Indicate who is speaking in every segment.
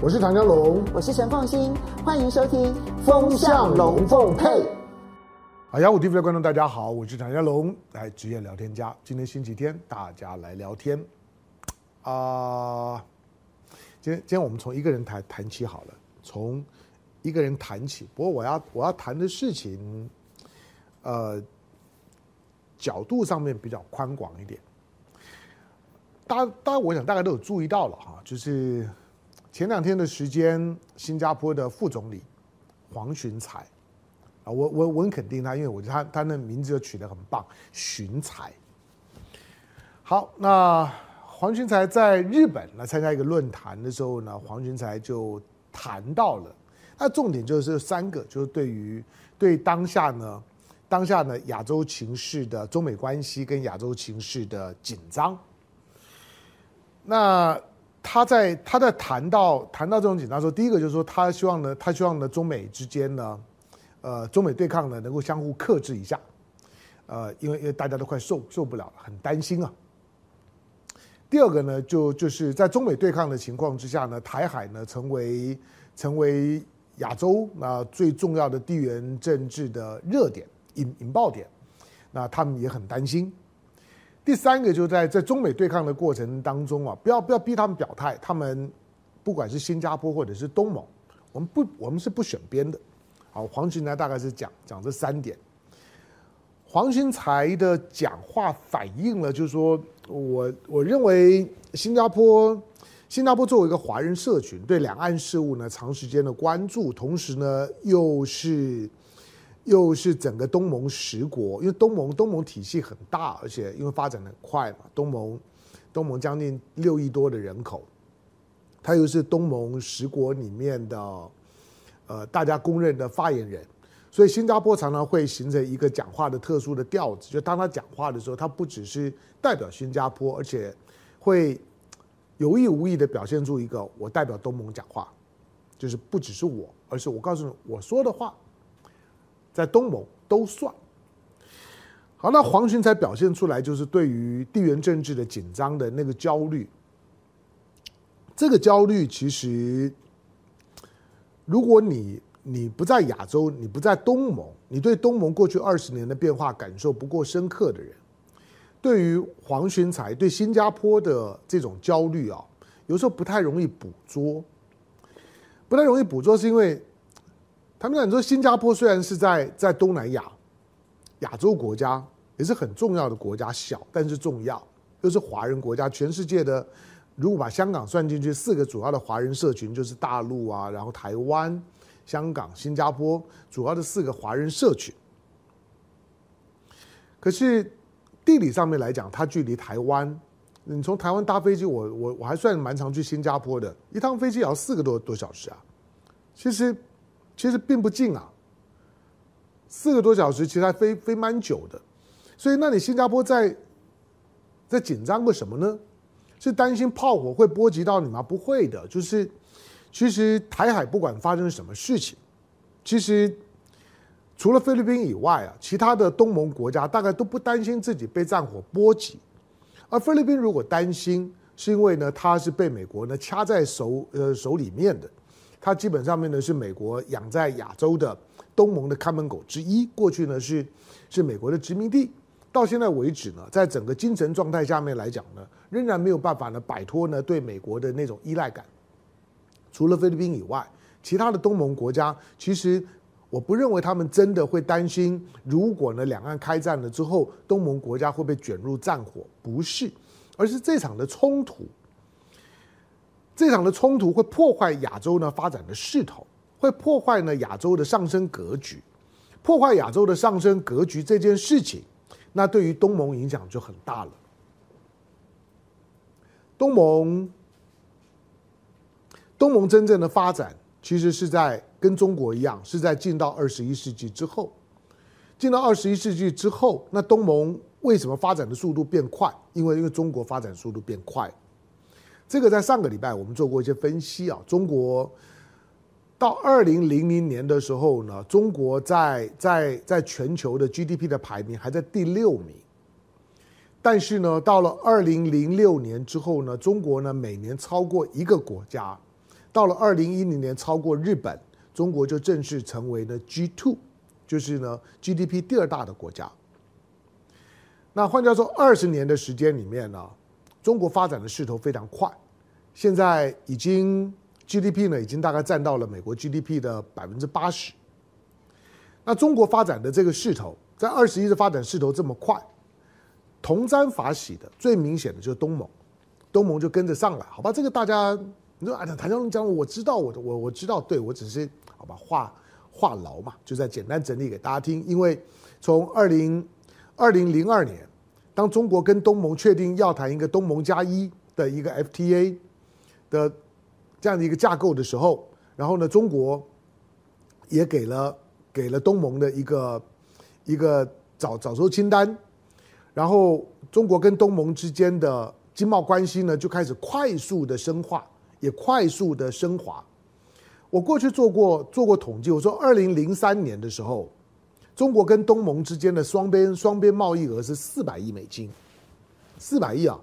Speaker 1: 我是唐家龙，
Speaker 2: 我是陈凤新，欢迎收听《风向龙凤配》。
Speaker 1: 啊，雅虎 TV 的观众大家好，我是唐家龙，来职业聊天家。今天星期天，大家来聊天。啊、呃，今天今天我们从一个人谈谈起好了，从一个人谈起。不过我要我要谈的事情，呃，角度上面比较宽广一点。大家大家，我想大家都有注意到了哈，就是。前两天的时间，新加坡的副总理黄循财啊，我我我很肯定他，因为我觉得他他那名字就取得很棒，循财。好，那黄循财在日本来参加一个论坛的时候呢，黄循财就谈到了，那重点就是三个，就是对于对当下呢，当下呢亚洲情势的中美关系跟亚洲情势的紧张，那。他在他在谈到谈到这种紧张的时候，第一个就是说，他希望呢，他希望呢，中美之间呢，呃，中美对抗呢，能够相互克制一下，呃，因为因为大家都快受受不了了，很担心啊。第二个呢，就就是在中美对抗的情况之下呢，台海呢成为成为亚洲那最重要的地缘政治的热点引引爆点，那他们也很担心。第三个就是在在中美对抗的过程当中啊，不要不要逼他们表态，他们不管是新加坡或者是东盟，我们不我们是不选边的。好，黄群呢大概是讲讲这三点。黄群才的讲话反映了，就是说我我认为新加坡新加坡作为一个华人社群，对两岸事务呢长时间的关注，同时呢又是。又是整个东盟十国，因为东盟东盟体系很大，而且因为发展的快嘛，东盟东盟将近六亿多的人口，他又是东盟十国里面的呃大家公认的发言人，所以新加坡常常会形成一个讲话的特殊的调子，就当他讲话的时候，他不只是代表新加坡，而且会有意无意的表现出一个我代表东盟讲话，就是不只是我，而是我告诉你我说的话。在东盟都算好，那黄群才表现出来就是对于地缘政治的紧张的那个焦虑。这个焦虑其实，如果你你不在亚洲，你不在东盟，你对东盟过去二十年的变化感受不够深刻的人，对于黄群才对新加坡的这种焦虑啊，有时候不太容易捕捉，不太容易捕捉，是因为。他们讲说，新加坡虽然是在在东南亚亚洲国家，也是很重要的国家，小但是重要，又是华人国家。全世界的，如果把香港算进去，四个主要的华人社群就是大陆啊，然后台湾、香港、新加坡，主要的四个华人社群。可是地理上面来讲，它距离台湾，你从台湾搭飞机，我我我还算蛮常去新加坡的，一趟飞机也要四个多多小时啊。其实。其实并不近啊，四个多小时，其实还飞飞蛮久的，所以那你新加坡在在紧张个什么呢？是担心炮火会波及到你吗？不会的，就是其实台海不管发生什么事情，其实除了菲律宾以外啊，其他的东盟国家大概都不担心自己被战火波及，而菲律宾如果担心，是因为呢，它是被美国呢掐在手呃手里面的。它基本上面呢是美国养在亚洲的东盟的看门狗之一，过去呢是是美国的殖民地，到现在为止呢，在整个精神状态下面来讲呢，仍然没有办法呢摆脱呢对美国的那种依赖感。除了菲律宾以外，其他的东盟国家，其实我不认为他们真的会担心，如果呢两岸开战了之后，东盟国家会被卷入战火，不是，而是这场的冲突。这场的冲突会破坏亚洲呢发展的势头，会破坏呢亚洲的上升格局，破坏亚洲的上升格局这件事情，那对于东盟影响就很大了。东盟，东盟真正的发展其实是在跟中国一样，是在进到二十一世纪之后，进到二十一世纪之后，那东盟为什么发展的速度变快？因为因为中国发展速度变快。这个在上个礼拜我们做过一些分析啊，中国到二零零零年的时候呢，中国在在在全球的 GDP 的排名还在第六名，但是呢，到了二零零六年之后呢，中国呢每年超过一个国家，到了二零一零年超过日本，中国就正式成为了 G two，就是呢 GDP 第二大的国家。那换句话说，二十年的时间里面呢，中国发展的势头非常快，现在已经 GDP 呢已经大概占到了美国 GDP 的百分之八十。那中国发展的这个势头，在二十一的发展势头这么快，同沾法喜的最明显的就是东盟，东盟就跟着上来，好吧？这个大家你说啊，谭教授讲，我知道，我我我知道，对我只是好吧，话话痨嘛，就在简单整理给大家听。因为从二零二零零二年，当中国跟东盟确定要谈一个东盟加一的一个 FTA 的这样的一个架构的时候，然后呢，中国也给了给了东盟的一个一个早早收清单，然后中国跟东盟之间的经贸关系呢就开始快速的深化，也快速的升华。我过去做过做过统计，我说二零零三年的时候。中国跟东盟之间的双边双边贸易额是四百亿美金，四百亿啊！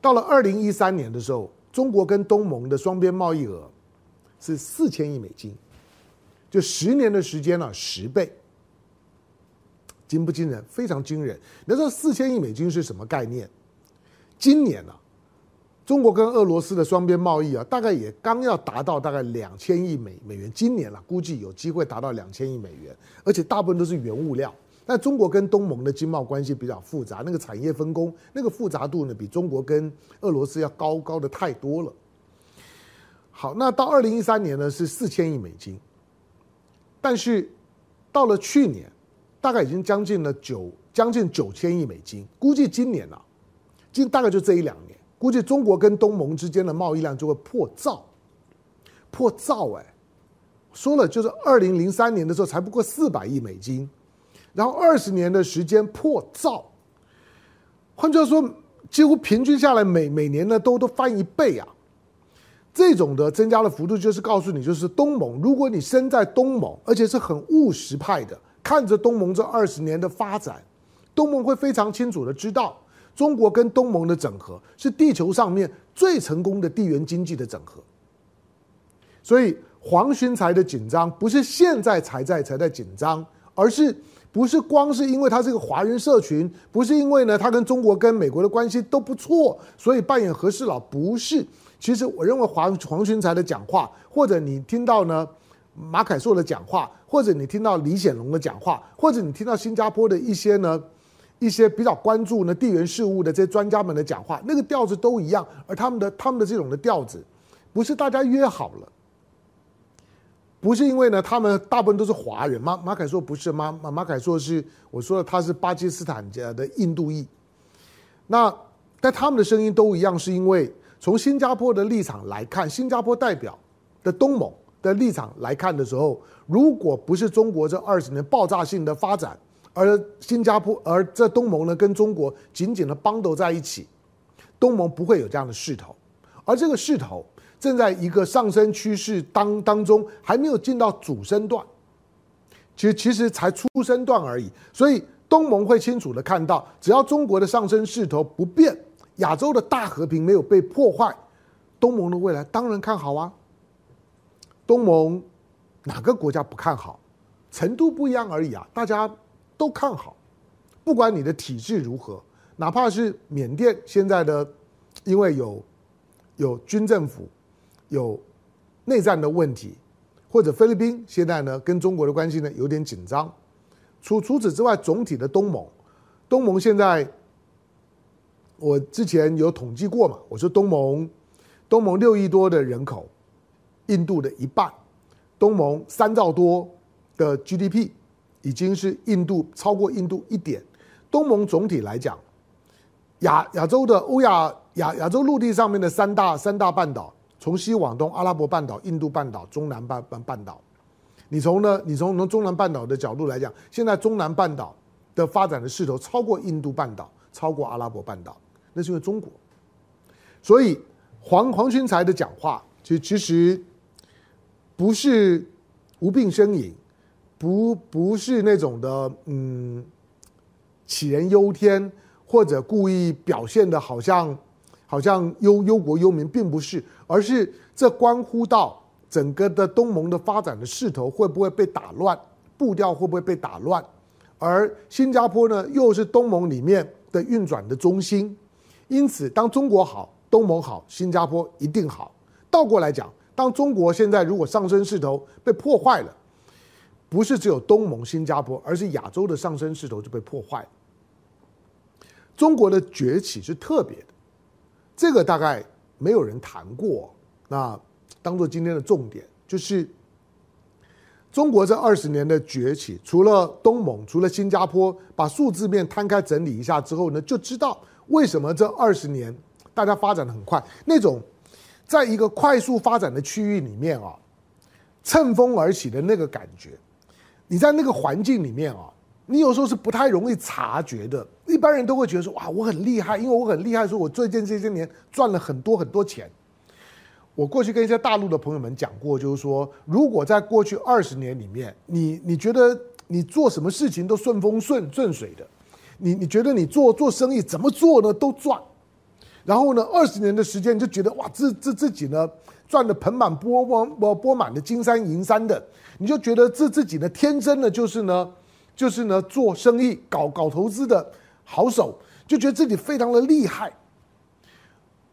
Speaker 1: 到了二零一三年的时候，中国跟东盟的双边贸易额是四千亿美金，就十年的时间了，十倍，惊不惊人？非常惊人。你说四千亿美金是什么概念？今年呢？中国跟俄罗斯的双边贸易啊，大概也刚要达到大概两千亿美美元，今年了，估计有机会达到两千亿美元，而且大部分都是原物料。但中国跟东盟的经贸关系比较复杂，那个产业分工，那个复杂度呢，比中国跟俄罗斯要高高的太多了。好，那到二零一三年呢是四千亿美金，但是到了去年，大概已经将近了九将近九千亿美金，估计今年啊，今大概就这一两年。估计中国跟东盟之间的贸易量就会破兆，破兆哎！说了就是二零零三年的时候才不过四百亿美金，然后二十年的时间破兆，换句话说，几乎平均下来每每年呢都都翻一倍啊！这种的增加的幅度就是告诉你，就是东盟，如果你身在东盟，而且是很务实派的，看着东盟这二十年的发展，东盟会非常清楚的知道。中国跟东盟的整合是地球上面最成功的地缘经济的整合，所以黄循财的紧张不是现在才在才在紧张，而是不是光是因为他是个华人社群，不是因为呢他跟中国跟美国的关系都不错，所以扮演和事佬，不是。其实我认为黄黄循财的讲话，或者你听到呢马凯硕的讲话，或者你听到李显龙的讲话，或者你听到新加坡的一些呢。一些比较关注呢地缘事务的这些专家们的讲话，那个调子都一样，而他们的他们的这种的调子，不是大家约好了，不是因为呢他们大部分都是华人，马马凯硕不是，马马马凯硕是我说的他是巴基斯坦家的印度裔，那但他们的声音都一样，是因为从新加坡的立场来看，新加坡代表的东盟的立场来看的时候，如果不是中国这二十年爆炸性的发展。而新加坡，而这东盟呢，跟中国紧紧的绑斗在一起，东盟不会有这样的势头，而这个势头正在一个上升趋势当当中，还没有进到主升段，其实其实才初升段而已。所以东盟会清楚的看到，只要中国的上升势头不变，亚洲的大和平没有被破坏，东盟的未来当然看好啊。东盟哪个国家不看好？程度不一样而已啊，大家。都看好，不管你的体制如何，哪怕是缅甸现在的，因为有有军政府有内战的问题，或者菲律宾现在呢跟中国的关系呢有点紧张。除除此之外，总体的东盟，东盟现在我之前有统计过嘛，我说东盟东盟六亿多的人口，印度的一半，东盟三兆多的 GDP。已经是印度超过印度一点，东盟总体来讲，亚亚洲的欧亚亚亚洲陆地上面的三大三大半岛，从西往东，阿拉伯半岛、印度半岛、中南半半半岛，你从呢，你从从中南半岛的角度来讲，现在中南半岛的发展的势头超过印度半岛，超过阿拉伯半岛，那是因为中国，所以黄黄群才的讲话，其实其实不是无病呻吟。不不是那种的，嗯，杞人忧天，或者故意表现的好像，好像忧忧国忧民，并不是，而是这关乎到整个的东盟的发展的势头会不会被打乱，步调会不会被打乱，而新加坡呢，又是东盟里面的运转的中心，因此当中国好，东盟好，新加坡一定好。倒过来讲，当中国现在如果上升势头被破坏了，不是只有东盟、新加坡，而是亚洲的上升势头就被破坏了。中国的崛起是特别的，这个大概没有人谈过。那当做今天的重点，就是中国这二十年的崛起，除了东盟，除了新加坡，把数字面摊开整理一下之后呢，就知道为什么这二十年大家发展的很快。那种在一个快速发展的区域里面啊，乘风而起的那个感觉。你在那个环境里面啊，你有时候是不太容易察觉的。一般人都会觉得说，哇，我很厉害，因为我很厉害，说我最近这些年赚了很多很多钱。我过去跟一些大陆的朋友们讲过，就是说，如果在过去二十年里面，你你觉得你做什么事情都顺风顺顺水的，你你觉得你做做生意怎么做呢都赚，然后呢，二十年的时间就觉得哇，自自自己呢赚的盆满钵满钵钵满的金山银山的。你就觉得自自己的天真的，就是呢，就是呢，做生意搞搞投资的好手，就觉得自己非常的厉害。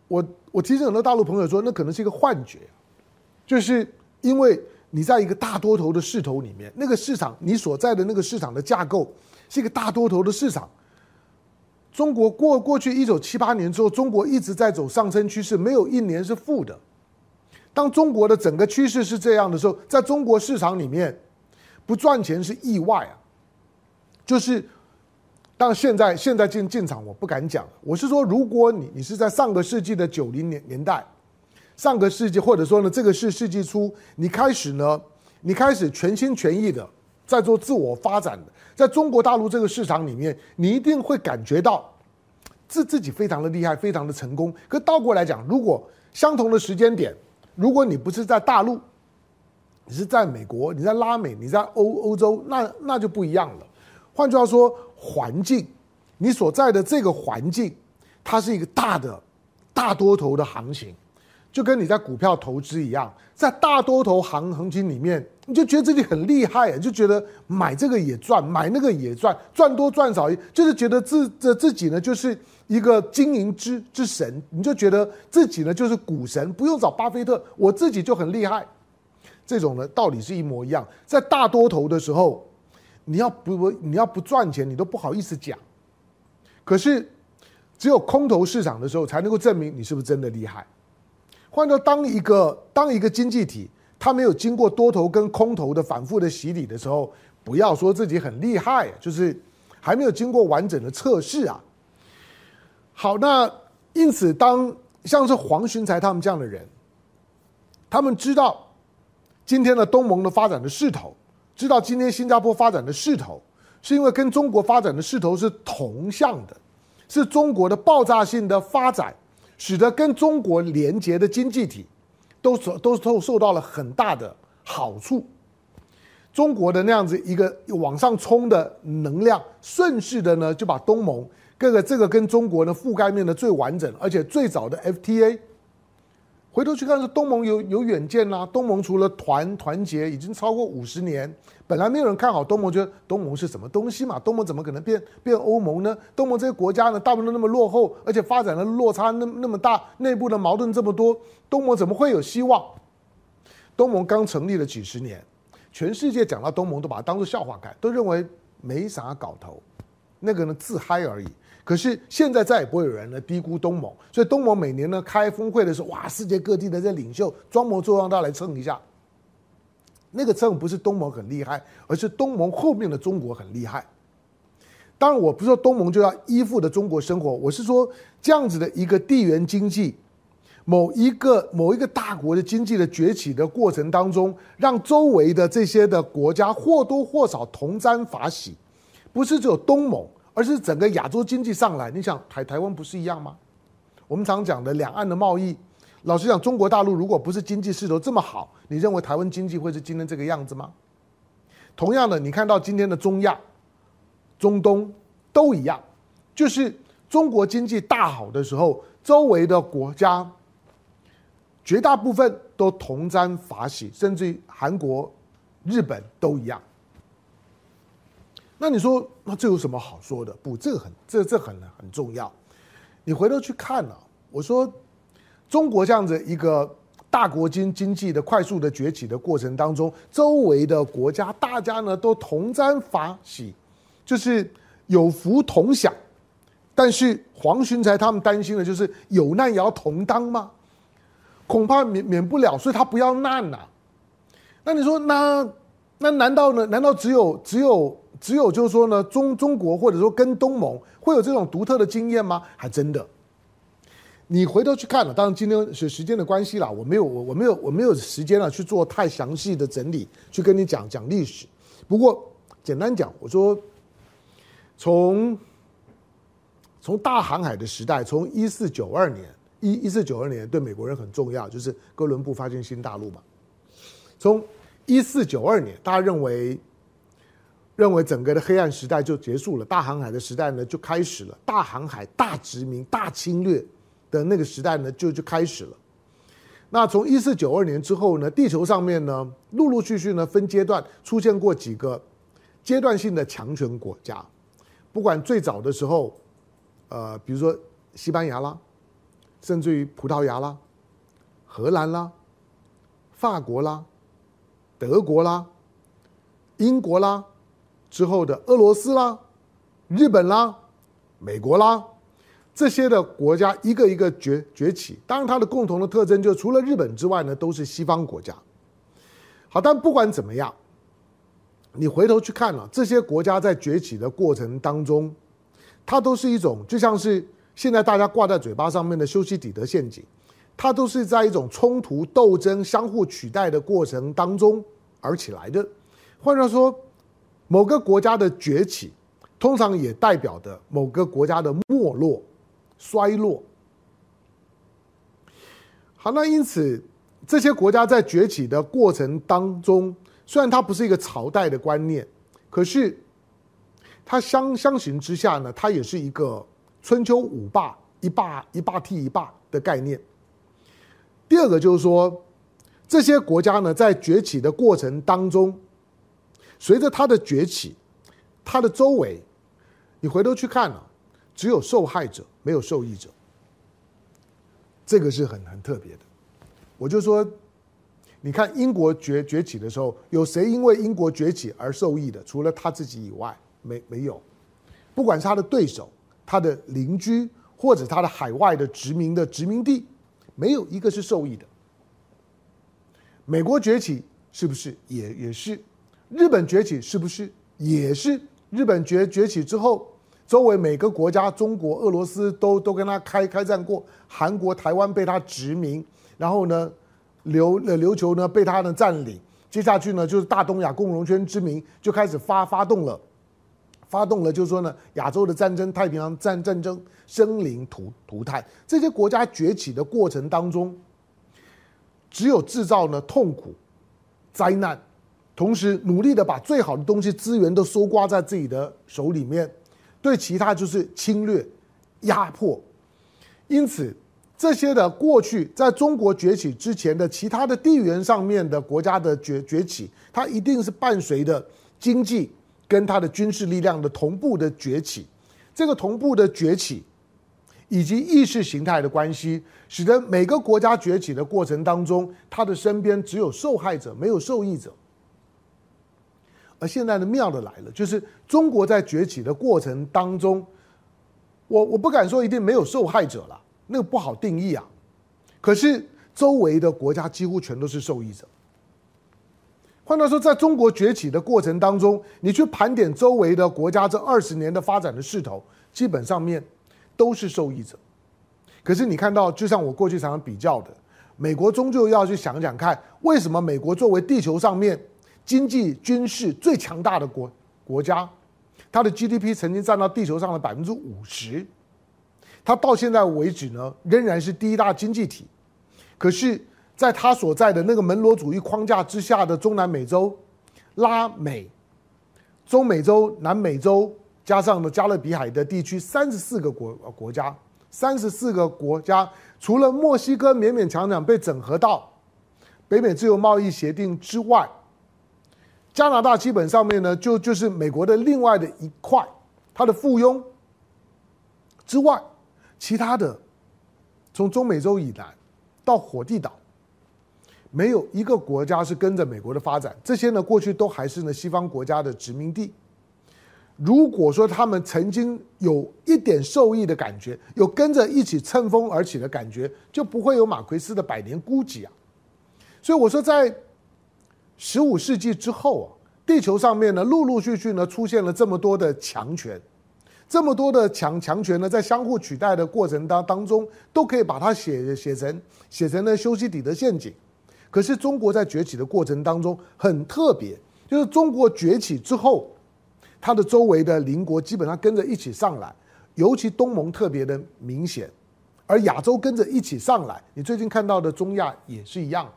Speaker 1: 我我其实很多大陆朋友说，那可能是一个幻觉，就是因为你在一个大多头的势头里面，那个市场你所在的那个市场的架构是一个大多头的市场。中国过过去一九七八年之后，中国一直在走上升趋势，没有一年是负的。当中国的整个趋势是这样的时候，在中国市场里面，不赚钱是意外啊。就是，当现在现在进进场，我不敢讲。我是说，如果你你是在上个世纪的九零年年代，上个世纪或者说呢这个是世纪初，你开始呢，你开始全心全意的在做自我发展的，在中国大陆这个市场里面，你一定会感觉到自自己非常的厉害，非常的成功。可倒过来讲，如果相同的时间点，如果你不是在大陆，你是在美国，你在拉美，你在欧欧洲，那那就不一样了。换句话说，环境，你所在的这个环境，它是一个大的大多头的行情，就跟你在股票投资一样，在大多头行行情里面，你就觉得自己很厉害，就觉得买这个也赚，买那个也赚，赚多赚少，就是觉得自这自己呢就是。一个经营之之神，你就觉得自己呢就是股神，不用找巴菲特，我自己就很厉害。这种呢道理是一模一样。在大多头的时候，你要不你要不赚钱，你都不好意思讲。可是只有空头市场的时候，才能够证明你是不是真的厉害。换到当一个当一个经济体，它没有经过多头跟空头的反复的洗礼的时候，不要说自己很厉害，就是还没有经过完整的测试啊。好，那因此，当像是黄循财他们这样的人，他们知道今天的东盟的发展的势头，知道今天新加坡发展的势头，是因为跟中国发展的势头是同向的，是中国的爆炸性的发展，使得跟中国连接的经济体都受都受受到了很大的好处。中国的那样子一个往上冲的能量，顺势的呢就把东盟。各个这个跟中国的覆盖面的最完整，而且最早的 FTA，回头去看是东盟有有远见啦。东盟除了团团结，已经超过五十年。本来没有人看好东盟，觉得东盟是什么东西嘛？东盟怎么可能变变欧盟呢？东盟这些国家呢，大部分都那么落后，而且发展的落差那那么大，内部的矛盾这么多，东盟怎么会有希望？东盟刚成立了几十年，全世界讲到东盟都把它当做笑话看，都认为没啥搞头，那个呢自嗨而已。可是现在再也不会有人呢低估东盟，所以东盟每年呢开峰会的时候，哇，世界各地的这领袖装模作样，到来蹭一下。那个蹭不是东盟很厉害，而是东盟后面的中国很厉害。当然，我不是说东盟就要依附的中国生活，我是说这样子的一个地缘经济，某一个某一个大国的经济的崛起的过程当中，让周围的这些的国家或多或少同沾法喜，不是只有东盟。而是整个亚洲经济上来，你想台台湾不是一样吗？我们常讲的两岸的贸易，老实讲，中国大陆如果不是经济势头这么好，你认为台湾经济会是今天这个样子吗？同样的，你看到今天的中亚、中东都一样，就是中国经济大好的时候，周围的国家绝大部分都同沾法喜，甚至于韩国、日本都一样。那你说，那这有什么好说的？不，这个很，这这很很重要。你回头去看了，我说中国这样子一个大国经经济的快速的崛起的过程当中，周围的国家大家呢都同沾法喜，就是有福同享。但是黄循才他们担心的就是有难也要同当吗？恐怕免免不了，所以他不要难呐、那你说，那那难道呢？难道只有只有？只有就是说呢，中中国或者说跟东盟会有这种独特的经验吗？还真的。你回头去看了，当然今天是时间的关系啦，我没有我我没有我没有时间了去做太详细的整理，去跟你讲讲历史。不过简单讲，我说从从大航海的时代，从一四九二年一一四九二年对美国人很重要，就是哥伦布发现新大陆嘛。从一四九二年，大家认为。认为整个的黑暗时代就结束了，大航海的时代呢就开始了，大航海、大殖民、大侵略的那个时代呢就就开始了。那从一四九二年之后呢，地球上面呢陆陆续续呢分阶段出现过几个阶段性的强权国家，不管最早的时候，呃，比如说西班牙啦，甚至于葡萄牙啦、荷兰啦、法国啦、德国啦、英国啦。之后的俄罗斯啦、日本啦、美国啦，这些的国家一个一个崛崛起。当然，它的共同的特征就除了日本之外呢，都是西方国家。好，但不管怎么样，你回头去看了这些国家在崛起的过程当中，它都是一种就像是现在大家挂在嘴巴上面的修昔底德陷阱，它都是在一种冲突、斗争、相互取代的过程当中而起来的。换句话说。某个国家的崛起，通常也代表着某个国家的没落、衰落。好，那因此这些国家在崛起的过程当中，虽然它不是一个朝代的观念，可是它相相形之下呢，它也是一个春秋五霸一霸一霸替一霸的概念。第二个就是说，这些国家呢在崛起的过程当中。随着他的崛起，他的周围，你回头去看啊，只有受害者，没有受益者。这个是很很特别的。我就说，你看英国崛崛起的时候，有谁因为英国崛起而受益的？除了他自己以外，没没有。不管是他的对手、他的邻居，或者他的海外的殖民的殖民地，没有一个是受益的。美国崛起是不是也也是？日本崛起是不是也是日本崛崛起之后，周围每个国家，中国、俄罗斯都都跟他开开战过，韩国、台湾被他殖民，然后呢，琉呃琉球呢被他呢占领，接下去呢就是大东亚共荣圈之名就开始发发动了，发动了就是说呢亚洲的战争，太平洋战战争生灵涂涂炭，这些国家崛起的过程当中，只有制造呢痛苦、灾难。同时努力的把最好的东西资源都搜刮在自己的手里面，对其他就是侵略、压迫。因此，这些的过去在中国崛起之前的其他的地缘上面的国家的崛崛起，它一定是伴随着经济跟它的军事力量的同步的崛起。这个同步的崛起以及意识形态的关系，使得每个国家崛起的过程当中，他的身边只有受害者，没有受益者。而现在的妙的来了，就是中国在崛起的过程当中，我我不敢说一定没有受害者了，那个不好定义啊。可是周围的国家几乎全都是受益者。换句话说，在中国崛起的过程当中，你去盘点周围的国家这二十年的发展的势头，基本上面都是受益者。可是你看到，就像我过去常常比较的，美国终究要去想想看，为什么美国作为地球上面。经济、军事最强大的国国家，它的 GDP 曾经占到地球上的百分之五十，它到现在为止呢，仍然是第一大经济体。可是，在它所在的那个门罗主义框架之下的中南美洲、拉美、中美洲、南美洲，加上了加勒比海的地区，三十四个国国家，三十四个国家，除了墨西哥勉勉强强被整合到北美自由贸易协定之外，加拿大基本上面呢，就就是美国的另外的一块，它的附庸之外，其他的从中美洲以南到火地岛，没有一个国家是跟着美国的发展。这些呢，过去都还是呢西方国家的殖民地。如果说他们曾经有一点受益的感觉，有跟着一起乘风而起的感觉，就不会有马奎斯的百年孤寂啊。所以我说在。十五世纪之后啊，地球上面呢，陆陆续续呢出现了这么多的强权，这么多的强强权呢，在相互取代的过程当当中，都可以把它写写成写成了修昔底德陷阱。可是中国在崛起的过程当中很特别，就是中国崛起之后，它的周围的邻国基本上跟着一起上来，尤其东盟特别的明显，而亚洲跟着一起上来。你最近看到的中亚也是一样。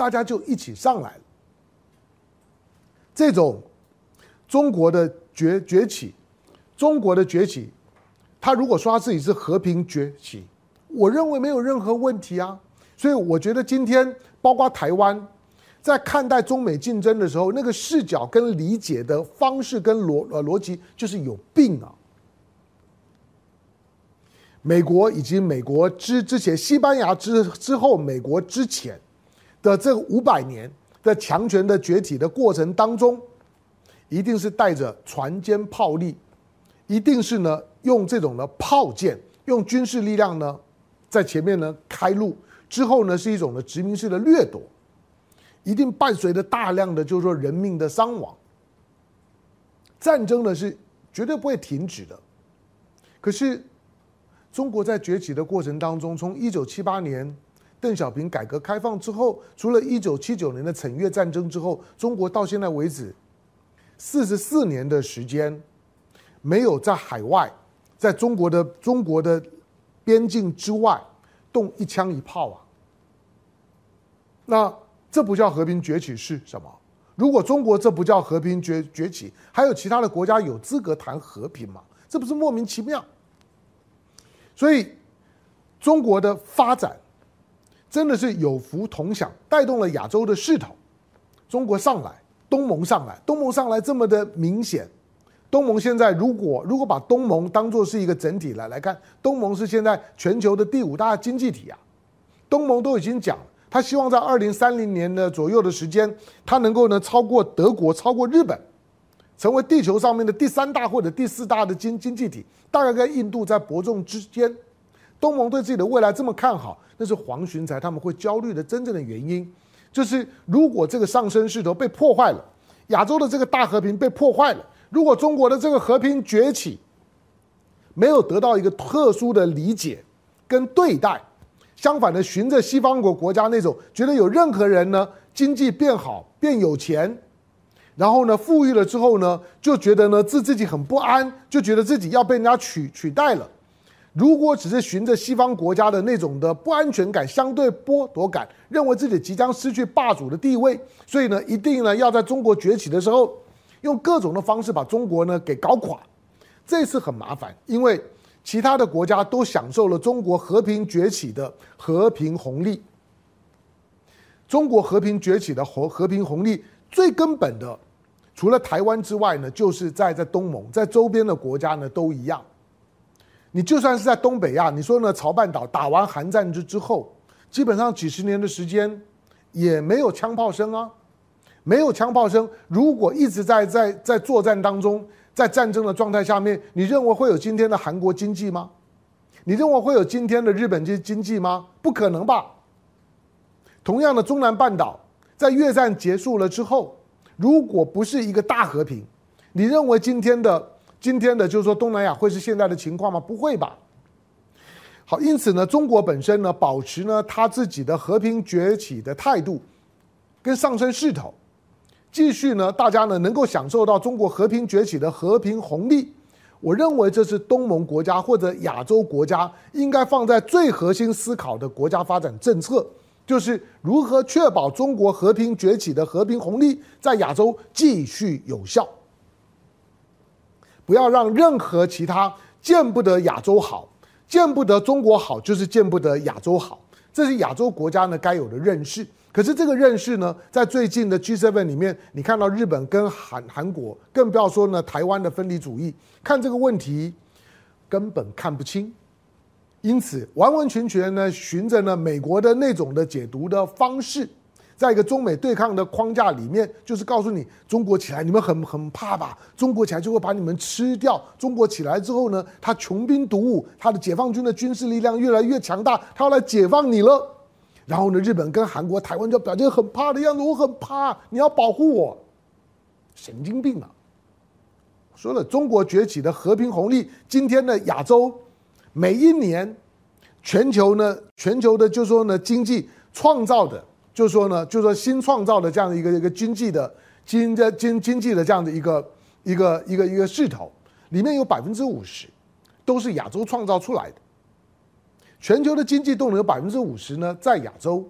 Speaker 1: 大家就一起上来了。这种中国的崛崛起，中国的崛起，他如果说他自己是和平崛起，我认为没有任何问题啊。所以我觉得今天包括台湾在看待中美竞争的时候，那个视角跟理解的方式跟逻呃逻辑就是有病啊。美国以及美国之之前，西班牙之之后，美国之前。的这五百年的强权的崛起的过程当中，一定是带着船坚炮利，一定是呢用这种的炮舰，用军事力量呢在前面呢开路，之后呢是一种的殖民式的掠夺，一定伴随着大量的就是说人命的伤亡，战争呢是绝对不会停止的。可是中国在崛起的过程当中，从一九七八年。邓小平改革开放之后，除了一九七九年的惩越战争之后，中国到现在为止四十四年的时间，没有在海外，在中国的中国的边境之外动一枪一炮啊。那这不叫和平崛起是什么？如果中国这不叫和平崛崛起，还有其他的国家有资格谈和平吗？这不是莫名其妙？所以中国的发展。真的是有福同享，带动了亚洲的势头。中国上来，东盟上来，东盟上来这么的明显。东盟现在如果如果把东盟当作是一个整体来来看，东盟是现在全球的第五大经济体啊。东盟都已经讲，他希望在二零三零年的左右的时间，他能够呢超过德国，超过日本，成为地球上面的第三大或者第四大的经经济体，大概跟印度在伯仲之间。东盟对自己的未来这么看好。那是黄循财他们会焦虑的真正的原因，就是如果这个上升势头被破坏了，亚洲的这个大和平被破坏了，如果中国的这个和平崛起没有得到一个特殊的理解跟对待，相反的，循着西方国国家那种觉得有任何人呢经济变好变有钱，然后呢富裕了之后呢就觉得呢自自己很不安，就觉得自己要被人家取取代了。如果只是循着西方国家的那种的不安全感、相对剥夺感，认为自己即将失去霸主的地位，所以呢，一定呢要在中国崛起的时候，用各种的方式把中国呢给搞垮，这次很麻烦，因为其他的国家都享受了中国和平崛起的和平红利。中国和平崛起的和和平红利最根本的，除了台湾之外呢，就是在在东盟，在周边的国家呢都一样。你就算是在东北亚，你说呢？朝半岛打完韩战之之后，基本上几十年的时间也没有枪炮声啊，没有枪炮声。如果一直在在在作战当中，在战争的状态下面，你认为会有今天的韩国经济吗？你认为会有今天的日本经经济吗？不可能吧。同样的，中南半岛在越战结束了之后，如果不是一个大和平，你认为今天的？今天的就是说东南亚会是现在的情况吗？不会吧。好，因此呢，中国本身呢，保持呢他自己的和平崛起的态度，跟上升势头，继续呢，大家呢能够享受到中国和平崛起的和平红利。我认为这是东盟国家或者亚洲国家应该放在最核心思考的国家发展政策，就是如何确保中国和平崛起的和平红利在亚洲继续有效。不要让任何其他见不得亚洲好、见不得中国好，就是见不得亚洲好，这是亚洲国家呢该有的认识。可是这个认识呢，在最近的 G7 里面，你看到日本跟韩韩国，更不要说呢台湾的分离主义，看这个问题根本看不清。因此，完完全全呢，循着呢美国的那种的解读的方式，在一个中美对抗的框架里面，就是告诉你，中国起来，你们很很怕吧？中国起来就会把你们吃掉。中国起来之后呢，他穷兵黩武，他的解放军的军事力量越来越强大，他要来解放你了。然后呢，日本跟韩国、台湾就表现很怕的样子，我很怕，你要保护我。神经病啊！说了，中国崛起的和平红利，今天的亚洲。每一年，全球呢，全球的就说呢，经济创造的，就是说呢，就是说新创造的这样的一个一个经济的经的经经济的这样的一个一个一个一个势头，里面有百分之五十都是亚洲创造出来的。全球的经济动能有百分之五十呢，在亚洲，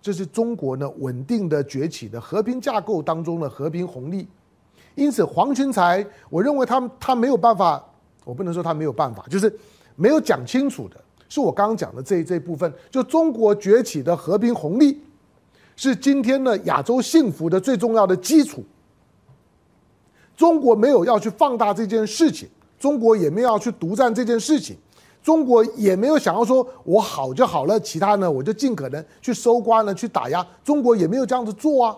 Speaker 1: 这是中国呢稳定的崛起的和平架构当中的和平红利。因此，黄群才，我认为他他没有办法，我不能说他没有办法，就是。没有讲清楚的是我刚刚讲的这这部分，就中国崛起的和平红利，是今天的亚洲幸福的最重要的基础。中国没有要去放大这件事情，中国也没有要去独占这件事情，中国也没有想要说我好就好了，其他呢我就尽可能去收刮呢去打压，中国也没有这样子做啊。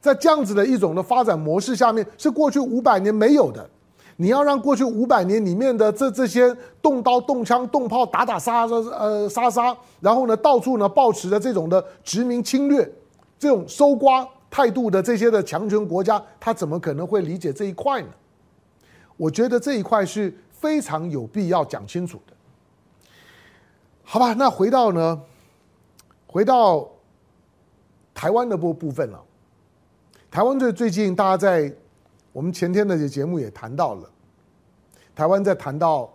Speaker 1: 在这样子的一种的发展模式下面，是过去五百年没有的。你要让过去五百年里面的这这些动刀动枪动炮打打杀杀呃杀杀，然后呢到处呢抱持着这种的殖民侵略这种收刮态度的这些的强权国家，他怎么可能会理解这一块呢？我觉得这一块是非常有必要讲清楚的。好吧，那回到呢，回到台湾的部部分了。台湾最最近大家在。我们前天的节目也谈到了，台湾在谈到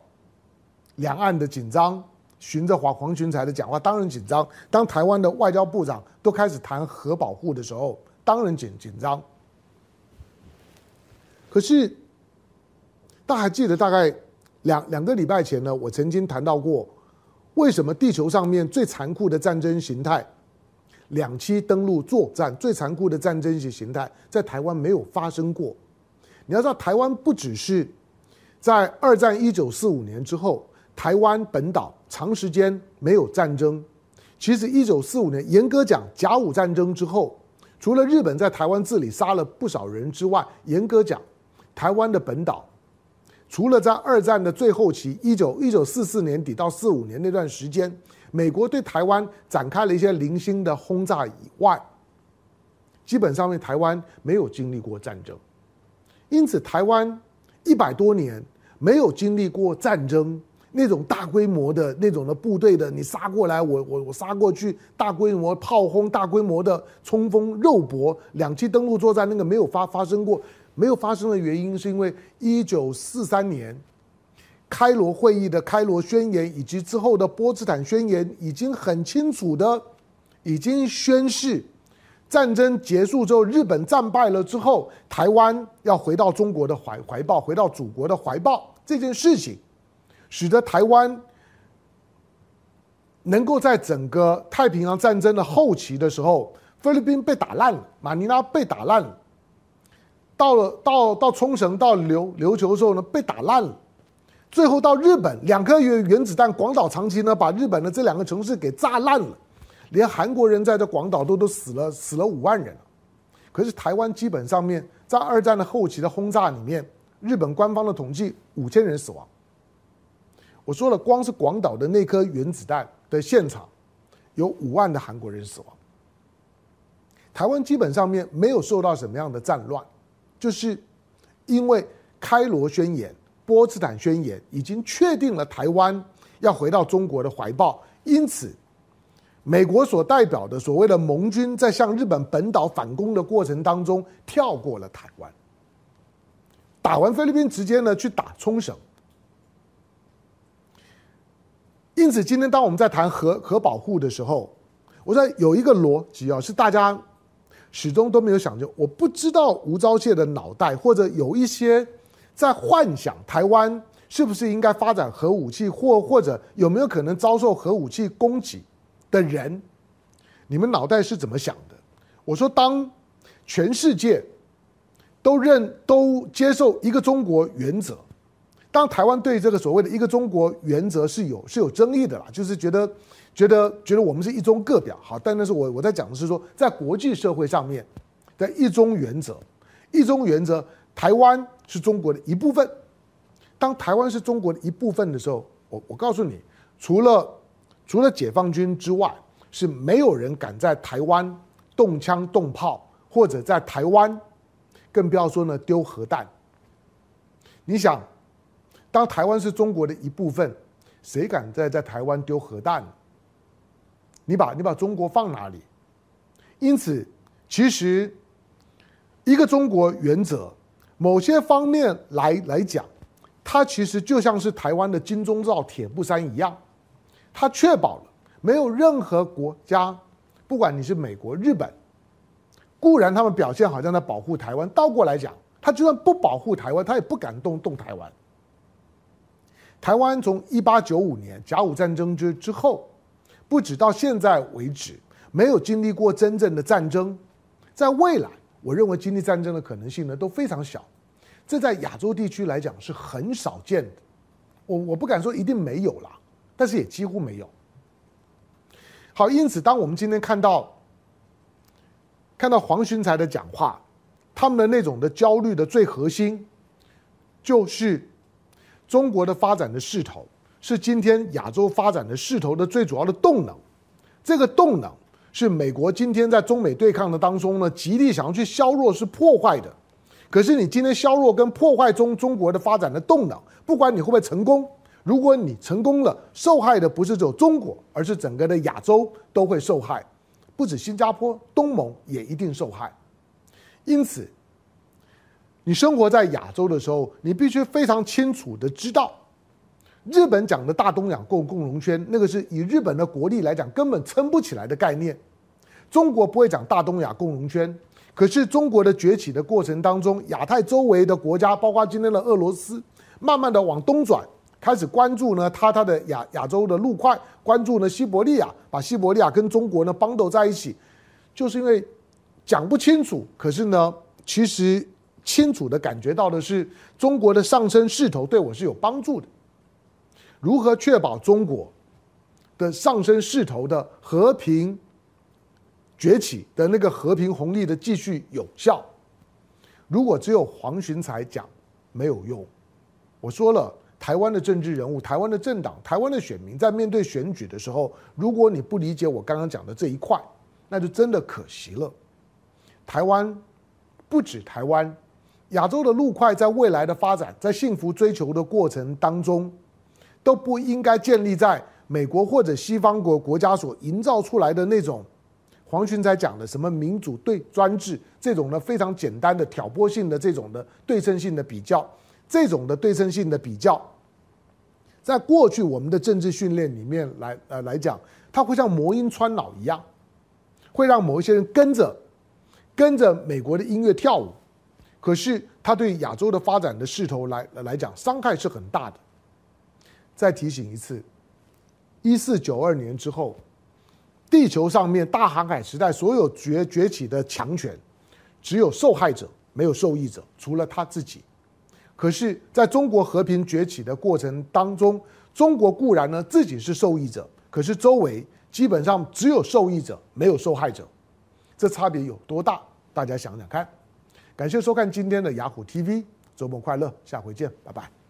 Speaker 1: 两岸的紧张，循着黄黄群才的讲话，当然紧张。当台湾的外交部长都开始谈核保护的时候，当然紧紧张。可是，大家还记得大概两两个礼拜前呢，我曾经谈到过，为什么地球上面最残酷的战争形态，两栖登陆作战最残酷的战争形态，在台湾没有发生过。你要知道，台湾不只是在二战一九四五年之后，台湾本岛长时间没有战争。其实一九四五年严格讲甲午战争之后，除了日本在台湾治理杀了不少人之外，严格讲，台湾的本岛除了在二战的最后期一九一九四四年底到四五年那段时间，美国对台湾展开了一些零星的轰炸以外，基本上面台湾没有经历过战争。因此，台湾一百多年没有经历过战争，那种大规模的那种的部队的，你杀过来，我我我杀过去，大规模炮轰，大规模的冲锋肉搏，两栖登陆作战，那个没有发发生过。没有发生的原因是因为一九四三年开罗会议的开罗宣言，以及之后的波茨坦宣言，已经很清楚的已经宣示。战争结束之后，日本战败了之后，台湾要回到中国的怀怀抱，回到祖国的怀抱这件事情，使得台湾能够在整个太平洋战争的后期的时候，菲律宾被打烂了，马尼拉被打烂了，到了到到冲绳到琉琉球的时候呢，被打烂了，最后到日本，两颗原原子弹，广岛、长崎呢，把日本的这两个城市给炸烂了。连韩国人在这广岛都都死了，死了五万人。可是台湾基本上面在二战的后期的轰炸里面，日本官方的统计五千人死亡。我说了，光是广岛的那颗原子弹的现场，有五万的韩国人死亡。台湾基本上面没有受到什么样的战乱，就是因为开罗宣言、波茨坦宣言已经确定了台湾要回到中国的怀抱，因此。美国所代表的所谓的盟军，在向日本本岛反攻的过程当中，跳过了台湾，打完菲律宾，直接呢去打冲绳。因此，今天当我们在谈核核保护的时候，我在有一个逻辑啊，是大家始终都没有想就，我不知道吴钊燮的脑袋，或者有一些在幻想台湾是不是应该发展核武器，或或者有没有可能遭受核武器攻击的人，你们脑袋是怎么想的？我说，当全世界都认都接受一个中国原则，当台湾对这个所谓的一个中国原则是有是有争议的啦，就是觉得觉得觉得我们是一中各表好，但那是我我在讲的是说，在国际社会上面的一中原则，一中原则，台湾是中国的一部分。当台湾是中国的一部分的时候，我我告诉你，除了除了解放军之外，是没有人敢在台湾动枪动炮，或者在台湾，更不要说呢丢核弹。你想，当台湾是中国的一部分，谁敢在在台湾丢核弹？你把你把中国放哪里？因此，其实一个中国原则，某些方面来来讲。它其实就像是台湾的金钟罩铁布衫一样，它确保了没有任何国家，不管你是美国、日本，固然他们表现好像在保护台湾，倒过来讲，他就算不保护台湾，他也不敢动动台湾。台湾从一八九五年甲午战争之之后，不止到现在为止，没有经历过真正的战争，在未来，我认为经历战争的可能性呢都非常小。这在亚洲地区来讲是很少见的，我我不敢说一定没有啦，但是也几乎没有。好，因此当我们今天看到看到黄循财的讲话，他们的那种的焦虑的最核心，就是中国的发展的势头是今天亚洲发展的势头的最主要的动能，这个动能是美国今天在中美对抗的当中呢，极力想要去削弱、是破坏的。可是你今天削弱跟破坏中中国的发展的动能，不管你会不会成功，如果你成功了，受害的不是只有中国，而是整个的亚洲都会受害，不止新加坡、东盟也一定受害。因此，你生活在亚洲的时候，你必须非常清楚的知道，日本讲的大东亚共共荣圈，那个是以日本的国力来讲根本撑不起来的概念。中国不会讲大东亚共荣圈。可是中国的崛起的过程当中，亚太周围的国家，包括今天的俄罗斯，慢慢的往东转，开始关注呢，它它的亚亚洲的陆块，关注呢西伯利亚，把西伯利亚跟中国呢绑斗在一起，就是因为讲不清楚。可是呢，其实清楚的感觉到的是，中国的上升势头对我是有帮助的。如何确保中国的上升势头的和平？崛起的那个和平红利的继续有效，如果只有黄循财讲没有用。我说了，台湾的政治人物、台湾的政党、台湾的选民在面对选举的时候，如果你不理解我刚刚讲的这一块，那就真的可惜了。台湾不止台湾，亚洲的陆块在未来的发展，在幸福追求的过程当中，都不应该建立在美国或者西方国国家所营造出来的那种。黄群才讲的什么民主对专制这种呢，非常简单的挑拨性的这种的对称性的比较，这种的对称性的比较，在过去我们的政治训练里面来呃来讲，它会像魔音穿脑一样，会让某一些人跟着跟着美国的音乐跳舞，可是它对亚洲的发展的势头来来讲伤害是很大的。再提醒一次，一四九二年之后。地球上面大航海时代所有崛崛起的强权，只有受害者没有受益者，除了他自己。可是，在中国和平崛起的过程当中，中国固然呢自己是受益者，可是周围基本上只有受益者，没有受害者。这差别有多大？大家想想看。感谢收看今天的雅虎 TV，周末快乐，下回见，拜拜。